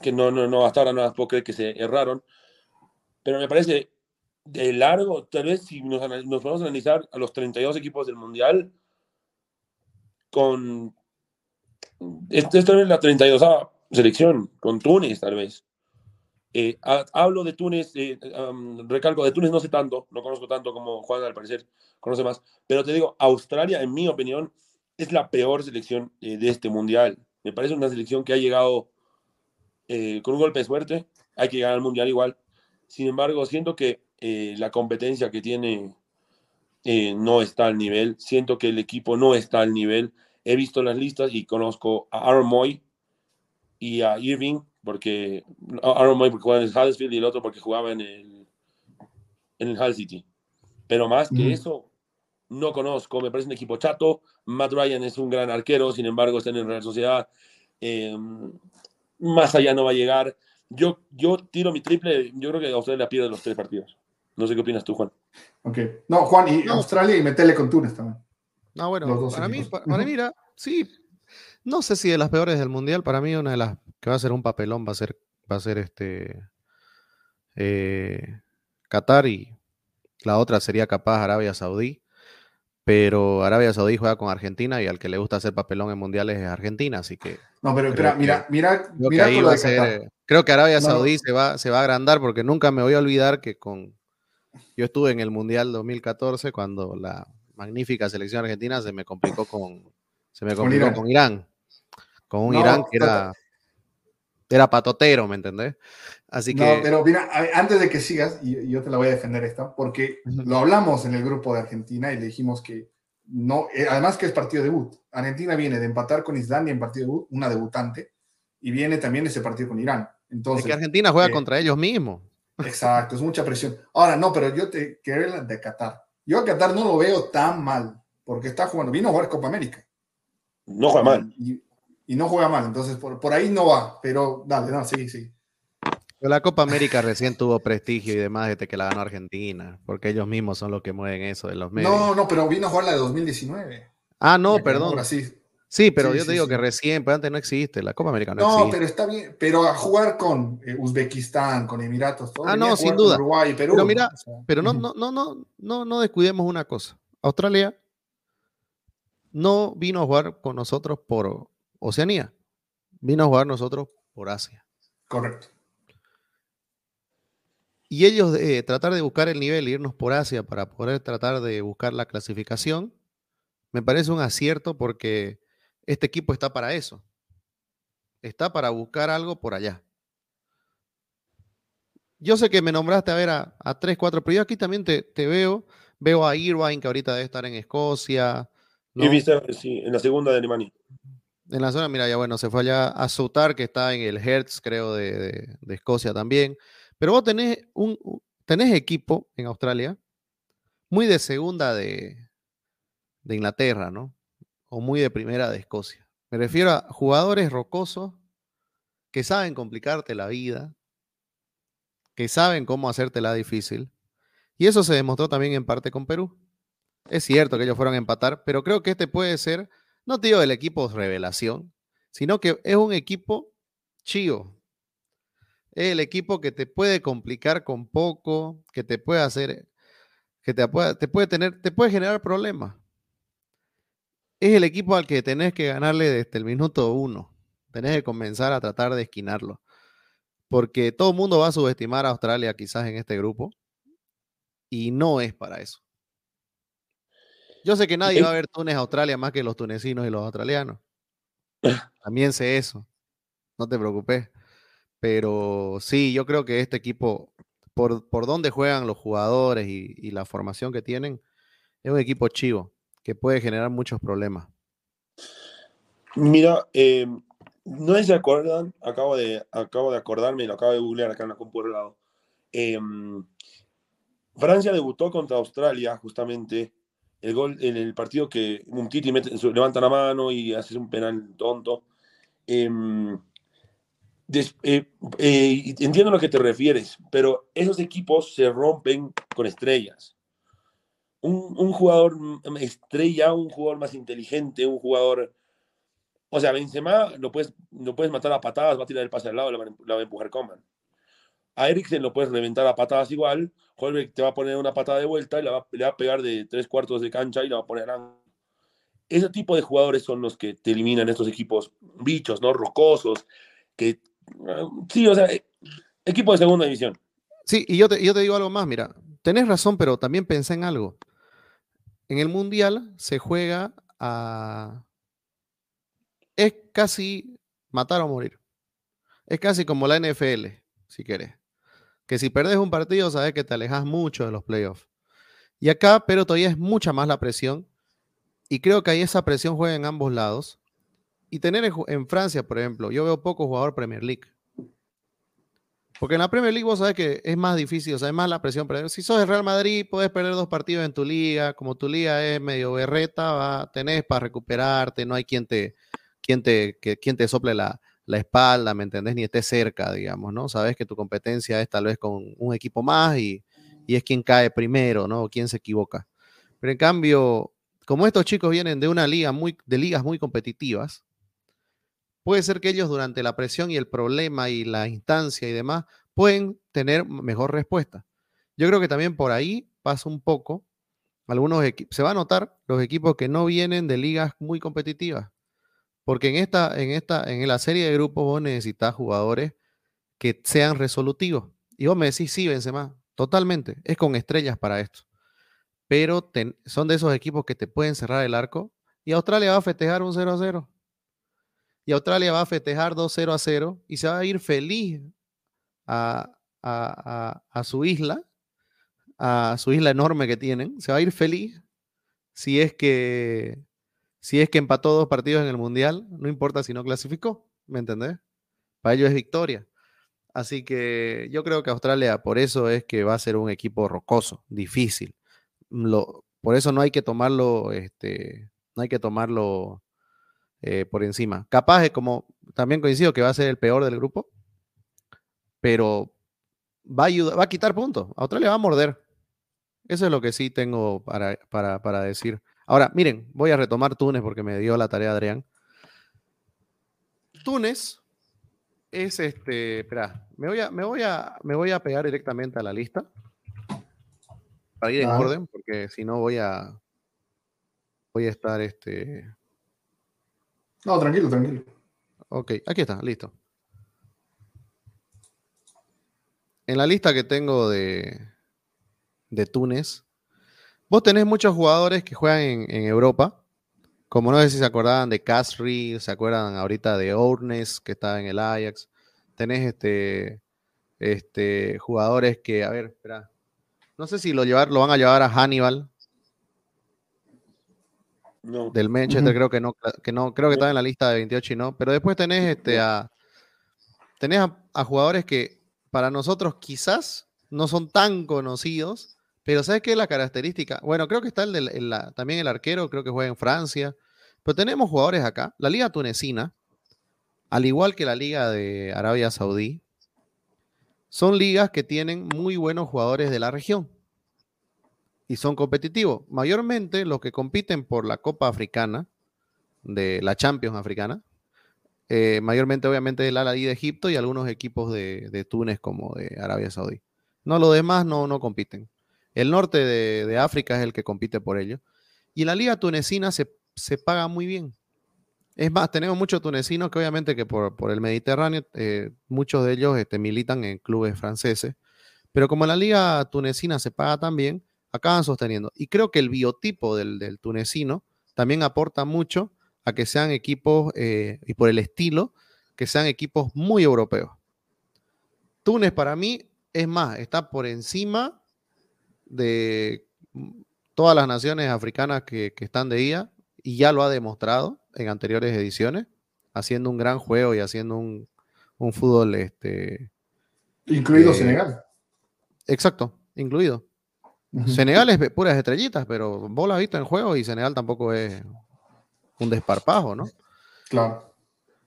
que no, no, no, hasta ahora no las puedo que se erraron. Pero me parece de largo, tal vez si nos, nos podemos analizar a los 32 equipos del Mundial, con... Esta es la 32 selección, con Túnez tal vez. Eh, hablo de Túnez, eh, recalco, de Túnez no sé tanto, no conozco tanto como Juan al parecer conoce más, pero te digo, Australia, en mi opinión, es la peor selección eh, de este mundial. Me parece una selección que ha llegado con un golpe de suerte, hay que llegar al mundial igual. Sin embargo, siento que la competencia que tiene no está al nivel, siento que el equipo no está al nivel. He visto las listas y conozco a Aaron Moy y a Irving, porque Aaron Moy porque jugaba en el Huddersfield y el otro porque jugaba en el, en el Hull City. Pero más que eso, no conozco. Me parece un equipo chato. Matt Ryan es un gran arquero, sin embargo, está en el Real Sociedad. Em, más allá no va a llegar. Yo, yo tiro mi triple. Yo creo que Australia pierde los tres partidos. No sé qué opinas tú, Juan.
Ok. No, Juan, y Australia y metele con Túnez también.
No, bueno, para mí, para, mí, mira, sí, no sé si de las peores del mundial, para mí una de las que va a ser un papelón va a ser, va a ser este eh, Qatar y la otra sería capaz Arabia Saudí. Pero Arabia Saudí juega con Argentina y al que le gusta hacer papelón en mundiales es Argentina, así que.
No, pero espera, mira, mira,
creo mira que, va a ser, creo que Arabia Saudí se, va, se va a agrandar porque nunca me voy a olvidar que con. Yo estuve en el Mundial 2014 cuando la magnífica selección argentina se me complicó con, se me complicó con Irán con un Irán que era, era patotero, ¿me entendés? Así que...
No, pero mira, antes de que sigas, y yo te la voy a defender esta, porque lo hablamos en el grupo de Argentina y le dijimos que no, eh, además que es partido debut. Argentina viene de empatar con Islandia en partido debut, una debutante, y viene también ese partido con Irán. Entonces,
es que Argentina juega eh, contra ellos mismos.
Exacto, es mucha presión. Ahora, no, pero yo te quiero de Qatar. Yo a Qatar no lo veo tan mal, porque está jugando, vino a jugar Copa América.
No juega mal
y no juega mal, entonces por, por ahí no va, pero dale, no, sí, sí.
la Copa América recién tuvo prestigio y demás desde que la ganó Argentina, porque ellos mismos son los que mueven eso de los medios.
No, no, pero vino a jugar la de 2019.
Ah, no, perdón. Sí, pero yo te digo que recién, pero antes no existe, la Copa América no, existe.
No, pero está bien, pero a jugar con eh, Uzbekistán, con Emiratos, todo.
Ah, no, sin duda. Uruguay, Perú. Pero mira, pero no, no, no, no, no, no descuidemos una cosa. Australia no vino a jugar con nosotros por Oceanía. Vino a jugar nosotros por Asia.
Correcto.
Y ellos eh, tratar de buscar el nivel, irnos por Asia para poder tratar de buscar la clasificación, me parece un acierto porque este equipo está para eso. Está para buscar algo por allá. Yo sé que me nombraste a ver a, a tres, cuatro, pero yo aquí también te, veo. Veo a Irvine, que ahorita debe estar en Escocia.
Y viste, sí, en la segunda de Alemania.
En la zona, mira, ya bueno, se fue allá a Soutar, que está en el Hertz, creo, de, Escocia también. Pero vos tenés, un, tenés equipo en Australia muy de segunda de, de Inglaterra, ¿no? O muy de primera de Escocia. Me refiero a jugadores rocosos que saben complicarte la vida, que saben cómo hacértela difícil. Y eso se demostró también en parte con Perú. Es cierto que ellos fueron a empatar, pero creo que este puede ser no te digo el equipo revelación, sino que es un equipo chivo. Es el equipo que te puede complicar con poco, que te puede hacer, que te puede, te puede tener, te puede generar problemas. Es el equipo al que tenés que ganarle desde el minuto uno. Tenés que comenzar a tratar de esquinarlo. Porque todo el mundo va a subestimar a Australia quizás en este grupo. Y no es para eso. Yo sé que nadie va a ver Túnez Australia más que los tunecinos y los australianos. También sé eso. No te preocupes. Pero sí, yo creo que este equipo, por, por donde juegan los jugadores y, la formación que tienen, es un equipo chivo que puede generar muchos problemas.
Mira, em, no si acuerdan, acabo de, acabo de acordarme, lo acabo de googlear acá en la compu lado. Em, Francia debutó contra Australia justamente el gol en el partido que un Titi levanta la mano y hace un penal tonto. Eh, eh, entiendo a lo que te refieres, pero esos equipos se rompen con estrellas. Un, jugador estrella, un jugador más inteligente, un jugador. O sea, Benzema lo puedes, lo puedes matar a patadas, va a tirar el pase al lado, la va, a empujar Coman. A Eriksen lo puedes reventar a patadas igual. Holbeck te va a poner una patada de vuelta y le va, a pegar de tres cuartos de cancha y la va a poner a... Ese tipo de jugadores son los que te eliminan estos equipos bichos, ¿no? Rocosos, que... Sí, o sea, equipo de segunda división.
Sí, y yo te, yo te digo algo más, mira, tenés razón, pero también pensé en algo. En el Mundial se juega a... Es casi matar o morir. Es casi como la NFL, si querés. Que si perdes un partido, sabes que te alejas mucho de los playoffs. Y acá, pero todavía es mucha más la presión. Y creo que ahí esa presión juega en ambos lados. Y tener en, Francia, por ejemplo, yo veo poco jugador Premier League. Porque en la Premier League vos sabés que es más difícil, o sea, más la presión. Pero si sos el Real Madrid, puedes perder dos partidos en tu liga. Como tu liga es medio berreta, va, tenés para recuperarte, no hay quien te, quien te, que, te sople la, la espalda, ¿me entendés? Ni esté cerca, digamos, ¿no? Sabes que tu competencia es tal vez con un equipo más y, es quien cae primero, ¿no? O quien se equivoca. Pero en cambio, como estos chicos vienen de una liga muy, de ligas muy competitivas, puede ser que ellos durante la presión y el problema y la instancia y demás pueden tener mejor respuesta. Yo creo que también por ahí pasa un poco. Algunos se va a notar los equipos que no vienen de ligas muy competitivas porque en esta, en esta, en la serie de grupos vos necesitas jugadores que sean resolutivos. Y vos me decís, sí, Benzema, totalmente. Es con estrellas para esto. Pero son de esos equipos que te pueden cerrar el arco. Y Australia va a festejar un 0 a 0. Y Australia va a festejar 2 0 a 0. Y se va a ir feliz a, a su isla, a su isla enorme que tienen. Se va a ir feliz si es que si es que empató dos partidos en el Mundial, no importa si no clasificó, ¿me entendés? Para ellos es victoria. Así que yo creo que Australia, por eso es que va a ser un equipo rocoso, difícil. Lo, por eso no hay que tomarlo, este, no hay que tomarlo eh, por encima. Capaz es como, también coincido que va a ser el peor del grupo, pero va a, ayudar, va a quitar puntos. Australia va a morder. Eso es lo que sí tengo para, para, para decir. Ahora, miren, voy a retomar Túnez porque me dio la tarea Adrián. Túnez es este, espera, me voy a, me voy a, me voy a pegar directamente a la lista para ir en orden, porque si no voy a, voy a estar este.
No, tranquilo, tranquilo.
Ok, aquí está, listo. En la lista que tengo de, de Túnez, Vos tenés muchos jugadores que juegan en, Europa, como no sé si se acordaban de Casri, se acuerdan ahorita de Ournes, que está en el Ajax. Tenés este, este, jugadores que, a ver, espera. No sé si lo, llevar, lo van a llevar a Hannibal. No. Del Manchester, creo que no, que no, creo que está en la lista de 28 y no. Pero después tenés este a. Tenés a jugadores que para nosotros quizás no son tan conocidos, pero ¿sabes qué es la característica? Bueno, creo que está el, también el arquero, creo que juega en Francia. Pero tenemos jugadores acá. La liga tunecina, al igual que la liga de Arabia Saudí, son ligas que tienen muy buenos jugadores de la región y son competitivos. Mayormente los que compiten por la Copa Africana, de la Champions Africana, eh, mayormente obviamente el Al-Ahly de Egipto y algunos equipos de, Túnez como de Arabia Saudí. No, los demás no, no compiten. El norte de, África es el que compite por ello. Y la liga tunecina se, paga muy bien. Es más, tenemos muchos tunecinos que obviamente que por, el Mediterráneo, eh, muchos de ellos este, militan en clubes franceses, pero como la liga tunecina se paga tan bien, acaban sosteniendo. Y creo que el biotipo del, tunecino también aporta mucho a que sean equipos, eh, y por el estilo, que sean equipos muy europeos. Túnez para mí, es más, está por encima de todas las naciones africanas que, están de IA y ya lo ha demostrado en anteriores ediciones, haciendo un gran juego y haciendo un, fútbol. Este,
incluido eh, Senegal.
Exacto, incluido. Senegal es puras estrellitas, pero vos lo has visto en juego y Senegal tampoco es un desparpajo, ¿no?
Claro.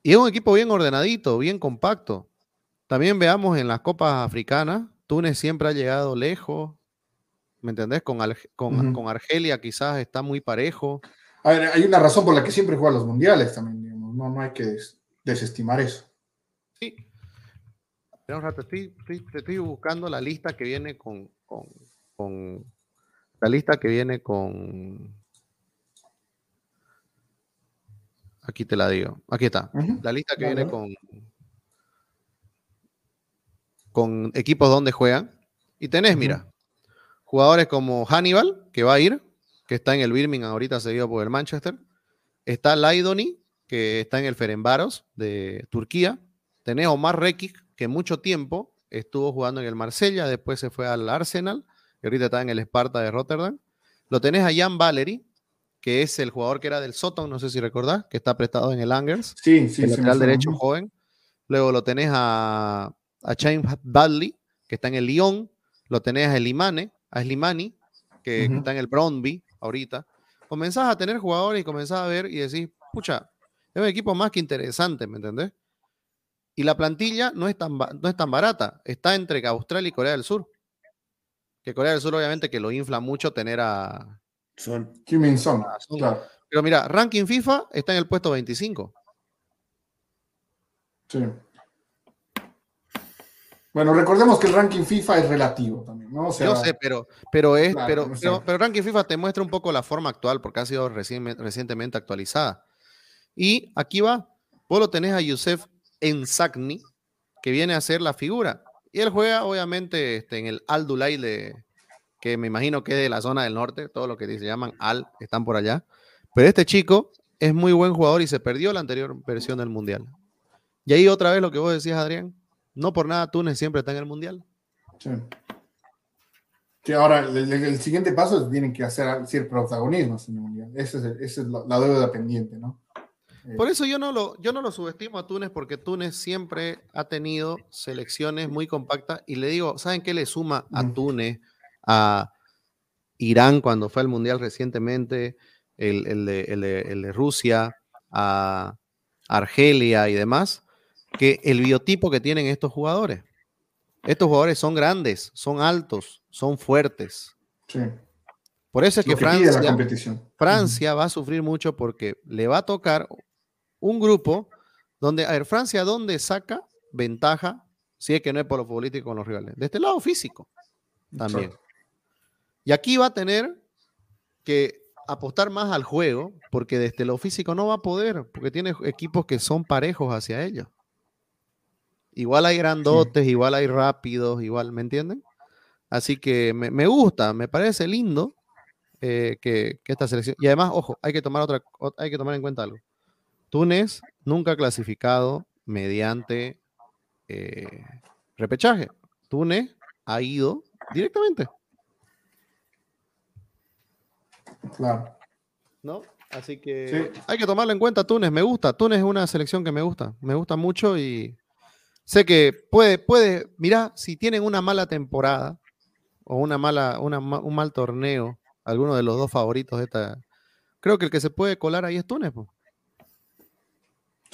Y es un equipo bien ordenadito, bien compacto. También veamos en las copas africanas, Túnez siempre ha llegado lejos, ¿Me entendés? Con, con, Argelia quizás está muy parejo.
A ver, hay una razón por la que siempre juega los mundiales también, No, no hay que desestimar eso.
Sí. Estoy, estoy, buscando la lista que viene con, con, la lista que viene con. Aquí te la digo. Aquí está. La lista que viene con con equipos donde juegan. Y tenés, mira, jugadores como Hannibal, que va a ir, que está en el Birmingham ahorita seguido por el Manchester. Está Laidoni, que está en el Ferenbaros de Turquía. Tenés Omar Rekik, que mucho tiempo estuvo jugando en el Marsella, después se fue al Arsenal, y ahorita está en el Sparta de Rotterdam. Lo tenés a Jan Valery, que es el jugador que era del Soton, no sé si recordás, que está prestado en el Angers.
Sí, sí,
el lateral derecho joven. Luego lo tenés a, a James Badley, que está en el Lyon. Lo tenés a Elimane, a Slimani, que, está en el Brondby ahorita. Comenzás a tener jugadores y comenzás a ver y decís, pucha, es un equipo más que interesante, ¿me entendés? Y la plantilla no es tan, no es tan barata. Está entre Australia y Corea del Sur. Que Corea del Sur, obviamente, que lo infla mucho tener a.
Son. Kim Son. Claro.
Pero mira, ranking FIFA está en el puesto 25.
Sí. Bueno, recordemos que el ranking FIFA es relativo también, ¿no?
Yo sé, pero, pero es, pero, pero, ranking FIFA te muestra un poco la forma actual porque ha sido recientemente actualizada. Y aquí va, vos lo tenés a Yusef en Sagni, que viene a ser la figura. Y él juega, obviamente, este, en el Al Dulay, de, que me imagino que es de la zona del norte, todo lo que se llaman Al, están por allá. Pero este chico es muy buen jugador y se perdió la anterior versión del Mundial. Y ahí otra vez lo que vos decías, Adrián, no por nada Túnez siempre está en el Mundial.
Sí. Sí, ahora el, siguiente paso es tienen que hacer, hacer protagonismos en el Mundial. Esa es, es la deuda pendiente, ¿no?
Por eso yo no, lo, yo no lo subestimo a Túnez, porque Túnez siempre ha tenido selecciones muy compactas. Y le digo, ¿saben qué le suma a Túnez, a Irán cuando fue al Mundial recientemente, el, de, Rusia, a Argelia y demás? Que el biotipo que tienen estos jugadores. Estos jugadores son grandes, son altos, son fuertes.
Sí.
Por eso es que, Francia, Francia va a sufrir mucho porque le va a tocar un grupo donde, a ver, Francia, ¿dónde saca ventaja? Si es que no es por lo político con los rivales. De este lado físico también. Y aquí va a tener que apostar más al juego, porque desde lo físico no va a poder, porque tiene equipos que son parejos hacia ellos. Igual hay grandotes, igual hay rápidos, igual, ¿me entienden? Así que me, gusta, me parece lindo eh, que, que, esta selección. Y además, ojo, hay que tomar otra, hay que tomar en cuenta algo. Túnez nunca clasificado mediante eh, repechaje. Túnez ha ido directamente.
Claro.
¿No? Así que hay que tomarlo en cuenta. Túnez me gusta. Túnez es una selección que me gusta. Me gusta mucho y sé que puede, puede, mira, si tienen una mala temporada o una mala, un mal torneo, alguno de los dos favoritos de esta, creo que el que se puede colar ahí es Túnez.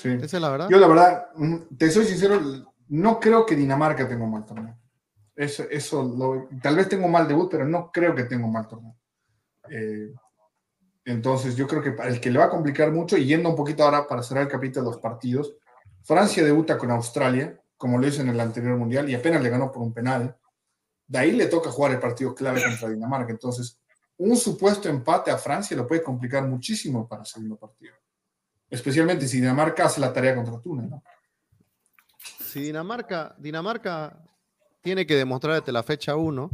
Pues. Esa es la verdad.
Yo, la verdad, mm, te soy sincero, no creo que Dinamarca tenga un mal torneo. Eso, eso tal vez tengo un mal debut, pero no creo que tenga un mal torneo. Eh, entonces, yo creo que para el que le va a complicar mucho, y yendo un poquito ahora para cerrar el capítulo de los partidos, Francia debuta con Australia, como lo hizo en el anterior mundial, y apenas le ganó por un penal. De ahí le toca jugar el partido clave contra Dinamarca. Entonces, un supuesto empate a Francia lo puede complicar muchísimo para el segundo partido especialmente si Dinamarca hace la tarea contra Túnez. ¿no?
Si Dinamarca, Dinamarca tiene que demostrar desde la fecha 1,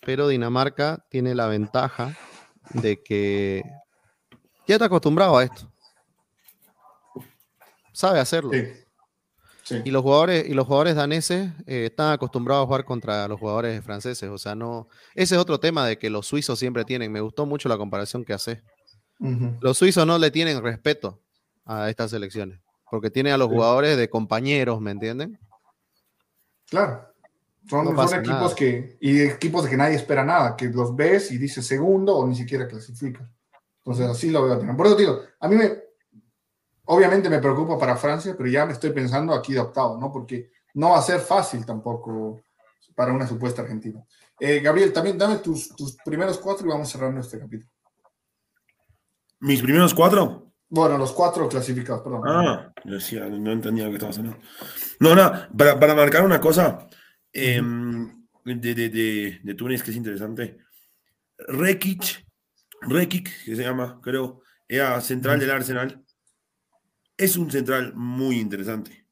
pero Dinamarca tiene la ventaja de que ya está acostumbrado a esto. Sabe hacerlo. Y los jugadores, y los jugadores daneses eh, están acostumbrados a jugar contra los jugadores franceses. O sea, no. Ese es otro tema de que los suizos siempre tienen. Me gustó mucho la comparación que hace. Los suizos no le tienen respeto a estas elecciones, porque tiene a los jugadores de compañeros, ¿me entienden?
Claro. Son, equipos que, y equipos de que nadie espera nada, que los ves y dices segundo o ni siquiera clasifican. Entonces así lo veo. Por eso digo, a mí me, obviamente me preocupa para Francia, pero ya me estoy pensando aquí de octavo, ¿no? Porque no va a ser fácil tampoco para una supuesta Argentina. Eh, Gabriel, también dame tus, tus primeros cuatro y vamos cerrando este capítulo.
¿Mis primeros cuatro?
Bueno, los cuatro clasificados, perdón.
Ah, yo decía, no entendía lo que estaba haciendo. No, no, para, para marcar una cosa em, de, de, de, de, Túnez que es interesante. Rekic, Rekic, que se llama, creo, era central del Arsenal. Es un central muy interesante.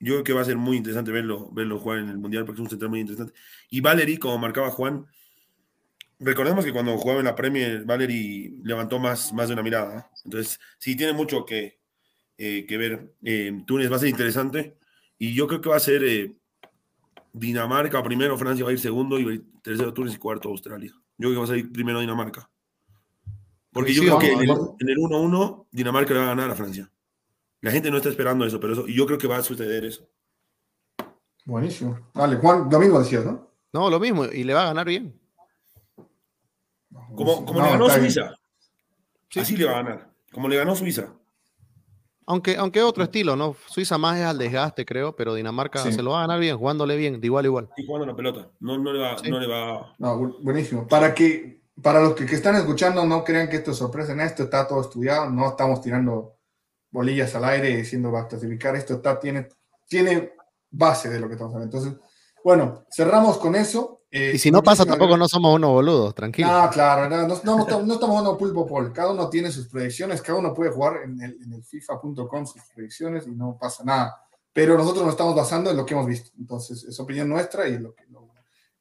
Yo creo que va a ser muy interesante verlo, verlo jugar en el Mundial porque es un central muy interesante. Y Valery, como marcaba Juan, recordemos que cuando jugaba en la Premier, Valery levantó más, más de una mirada. Entonces, sí, tiene mucho que, eh, que ver. Eh, Túnez va a ser interesante. Y yo creo que va a ser eh, Dinamarca primero, Francia va a ir segundo, y tercero Túnez y cuarto Australia. Yo creo que va a ser primero Dinamarca. Porque yo creo que en el 1-1 Dinamarca le va a ganar a Francia. La gente no está esperando eso, pero eso, y yo creo que va a suceder eso.
Buenísimo. Vale, Juan, lo mismo decías, ¿no?
No, lo mismo, y le va a ganar bien.
Como, como le ganó Suiza. Así le va a ganar. Como le ganó Suiza.
Aunque, aunque otro estilo, ¿no? Suiza más es al desgaste, creo, pero Dinamarca se lo va a ganar bien, jugándole bien, de igual a igual.
Y jugando la pelota. No, no le va, no le va...
No, buenísimo. Para que, para los que, que, están escuchando, no crean que esto es sorpresa en esto, está todo estudiado, no estamos tirando bolillas al aire diciendo va a clasificar, esto está, tiene, tiene base de lo que estamos hablando. Entonces, bueno, cerramos con eso.
Eh, y si no pasa, tampoco no somos unos boludos, tranquilo.
Ah, claro, no, no, no, estamos, no jugando pulpo pol. Cada uno tiene sus predicciones, cada uno puede jugar en el, en el FIFA.com sus predicciones y no pasa nada. Pero nosotros nos estamos basando en lo que hemos visto. Entonces, es opinión nuestra y lo que.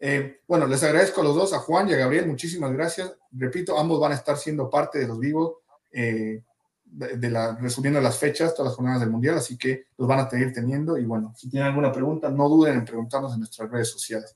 eh, bueno, les agradezco a los dos, a Juan y a Gabriel, muchísimas gracias. Repito, ambos van a estar siendo parte de los vivos, eh, de, de, la, resumiendo las fechas, todas las jornadas del Mundial, así que los van a seguir teniendo. Y bueno, si tienen alguna pregunta, no duden en preguntarnos en nuestras redes sociales.